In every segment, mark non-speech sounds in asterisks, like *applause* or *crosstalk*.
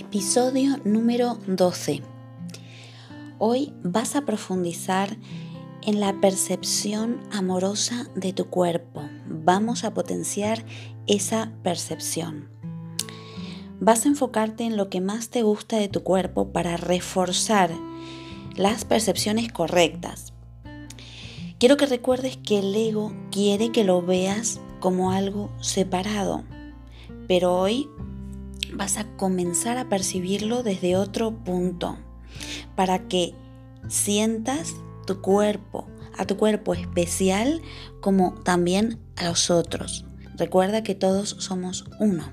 Episodio número 12. Hoy vas a profundizar en la percepción amorosa de tu cuerpo. Vamos a potenciar esa percepción. Vas a enfocarte en lo que más te gusta de tu cuerpo para reforzar las percepciones correctas. Quiero que recuerdes que el ego quiere que lo veas como algo separado, pero hoy vas a comenzar a percibirlo desde otro punto para que sientas tu cuerpo, a tu cuerpo especial como también a los otros. Recuerda que todos somos uno.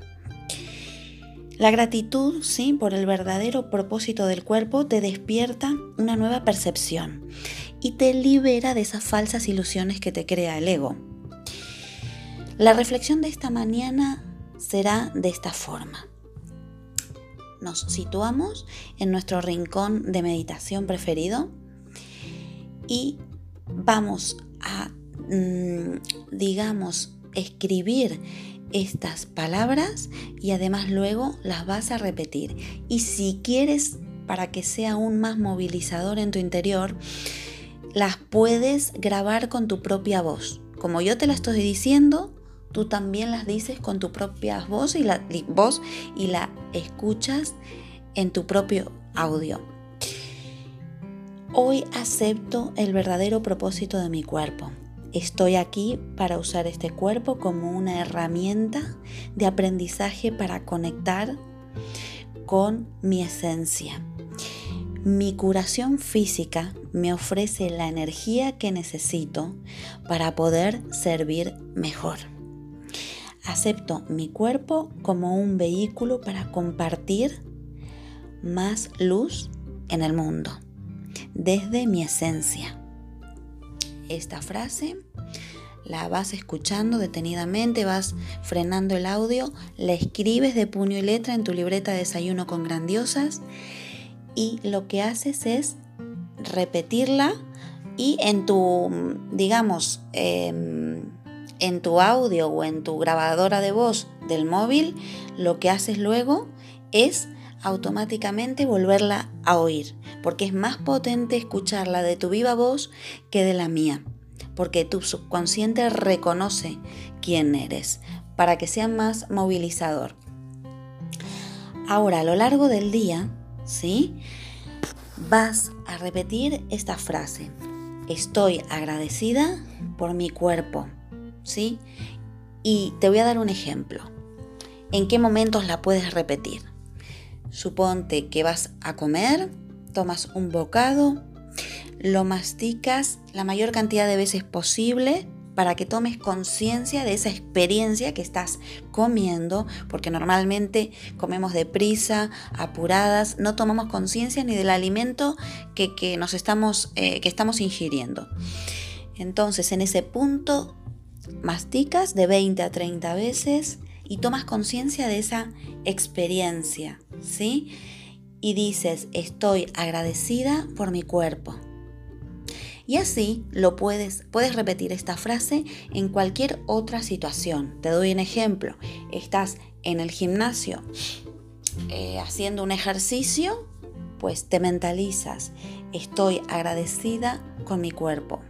La gratitud, sí, por el verdadero propósito del cuerpo te despierta una nueva percepción y te libera de esas falsas ilusiones que te crea el ego. La reflexión de esta mañana será de esta forma nos situamos en nuestro rincón de meditación preferido y vamos a, mm, digamos, escribir estas palabras y además luego las vas a repetir. Y si quieres, para que sea aún más movilizador en tu interior, las puedes grabar con tu propia voz. Como yo te la estoy diciendo, tú también las dices con tu propia voz y la escuchas en tu propio audio. Hoy acepto el verdadero propósito de mi cuerpo. Estoy aquí para usar este cuerpo como una herramienta de aprendizaje para conectar con mi esencia. Mi curación física me ofrece la energía que necesito para poder servir mejor. Acepto mi cuerpo como un vehículo para compartir más luz en el mundo, desde mi esencia. Esta frase la vas escuchando detenidamente, vas frenando el audio, la escribes de puño y letra en tu libreta de desayuno con grandiosas y lo que haces es repetirla y en tu, digamos, em, en tu audio o en tu grabadora de voz del móvil, lo que haces luego es automáticamente volverla a oír, porque es más potente escucharla de tu viva voz que de la mía, porque tu subconsciente reconoce quién eres, para que sea más movilizador. Ahora, a lo largo del día, ¿sí? Vas a repetir esta frase. Estoy agradecida por mi cuerpo, ¿sí? Y te voy a dar un ejemplo. ¿En qué momentos la puedes repetir? Suponte que vas a comer, tomas un bocado, lo masticas la mayor cantidad de veces posible, para que tomes conciencia de esa experiencia que estás comiendo, porque normalmente comemos deprisa, apuradas, no tomamos conciencia ni del alimento que, nos estamos, eh, que estamos ingiriendo. Entonces, en ese punto, masticas de 20 a 30 veces y tomas conciencia de esa experiencia, ¿sí? Y dices, estoy agradecida por mi cuerpo. Y así lo puedes, puedes repetir esta frase en cualquier otra situación. Te doy un ejemplo. Estás en el gimnasio eh, haciendo un ejercicio, pues te mentalizas, estoy agradecida con mi cuerpo.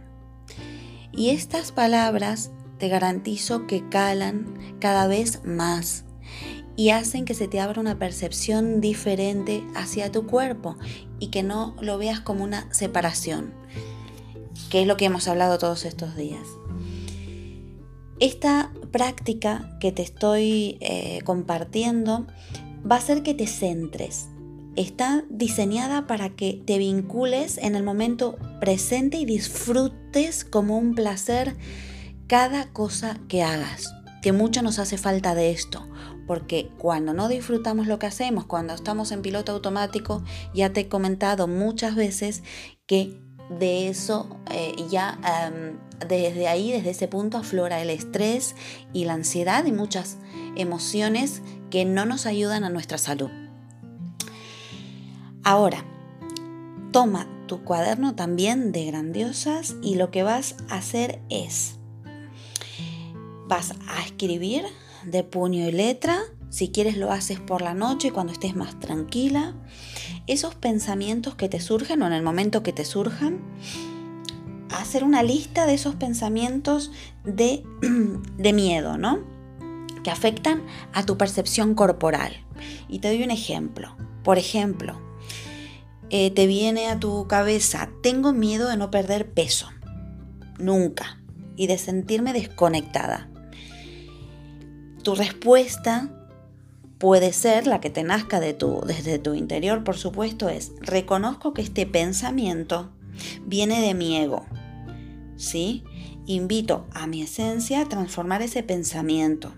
Y estas palabras te garantizo que calan cada vez más y hacen que se te abra una percepción diferente hacia tu cuerpo y que no lo veas como una separación, que es lo que hemos hablado todos estos días. Esta práctica que te estoy eh, compartiendo va a hacer que te centres. Está diseñada para que te vincules en el momento presente y disfrutes como un placer cada cosa que hagas. Que mucho nos hace falta de esto, porque cuando no disfrutamos lo que hacemos, cuando estamos en piloto automático, ya te he comentado muchas veces que de eso eh, ya em, desde ahí, desde ese punto, aflora el estrés y la ansiedad y muchas emociones que no nos ayudan a nuestra salud. Ahora, toma tu cuaderno también de grandiosas y lo que vas a hacer es, vas a escribir de puño y letra, si quieres lo haces por la noche cuando estés más tranquila, esos pensamientos que te surgen o en el momento que te surjan, hacer una lista de esos pensamientos de, *clears throat* miedo, ¿no? Que afectan a tu percepción corporal. Y te doy un ejemplo. Por ejemplo, eh, te viene a tu cabeza, tengo miedo de no perder peso. Nunca. Y de sentirme desconectada. Tu respuesta puede ser la que te nazca de tu, desde tu interior, por supuesto, es reconozco que este pensamiento viene de mi ego. ¿Sí? Invito a mi esencia a transformar ese pensamiento.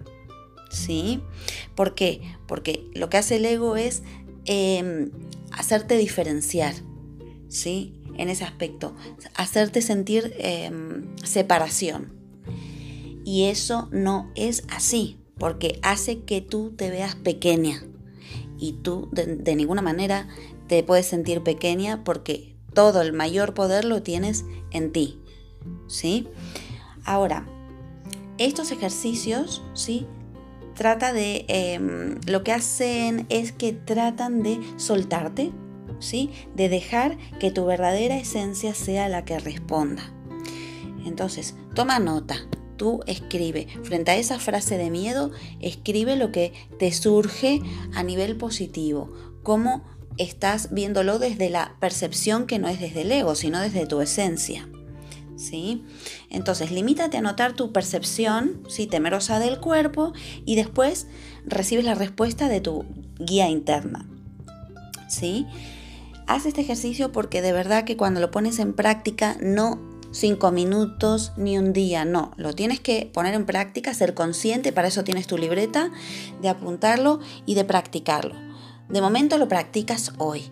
¿Sí? ¿Por qué? Porque lo que hace el ego es em, hacerte diferenciar. ¿Sí? En ese aspecto. Hacerte sentir em, separación. Y eso no es así porque hace que tú te veas pequeña y tú de, ninguna manera te puedes sentir pequeña porque todo el mayor poder lo tienes en ti. ¿Sí? Ahora, estos ejercicios, ¿sí? Trata de, em, lo que hacen es que tratan de soltarte, ¿sí? De dejar que tu verdadera esencia sea la que responda. Entonces, toma nota, tú escribe. Frente a esa frase de miedo, escribe lo que te surge a nivel positivo. Cómo estás viéndolo desde la percepción que no es desde el ego, sino desde tu esencia. ¿Sí? Entonces, limítate a notar tu percepción, ¿sí? temerosa del cuerpo, y después recibes la respuesta de tu guía interna. ¿Sí? Haz este ejercicio porque de verdad que cuando lo pones en práctica no cinco minutos ni un día, no, lo tienes que poner en práctica, ser consciente, para eso tienes tu libreta, de apuntarlo y de practicarlo. De momento lo practicas hoy.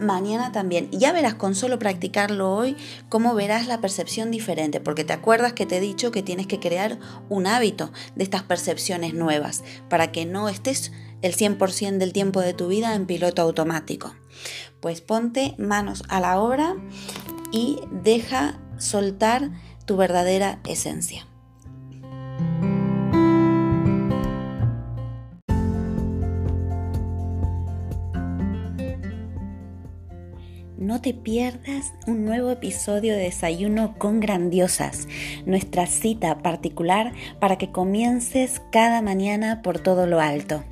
Mañana también. Ya verás con solo practicarlo hoy cómo verás la percepción diferente, porque te acuerdas que te he dicho que tienes que crear un hábito de estas percepciones nuevas para que no estés el 100% del tiempo de tu vida en piloto automático. Pues ponte manos a la obra y deja soltar tu verdadera esencia. No te pierdas un nuevo episodio de Desayuno con Grandiosas, nuestra cita particular para que comiences cada mañana por todo lo alto.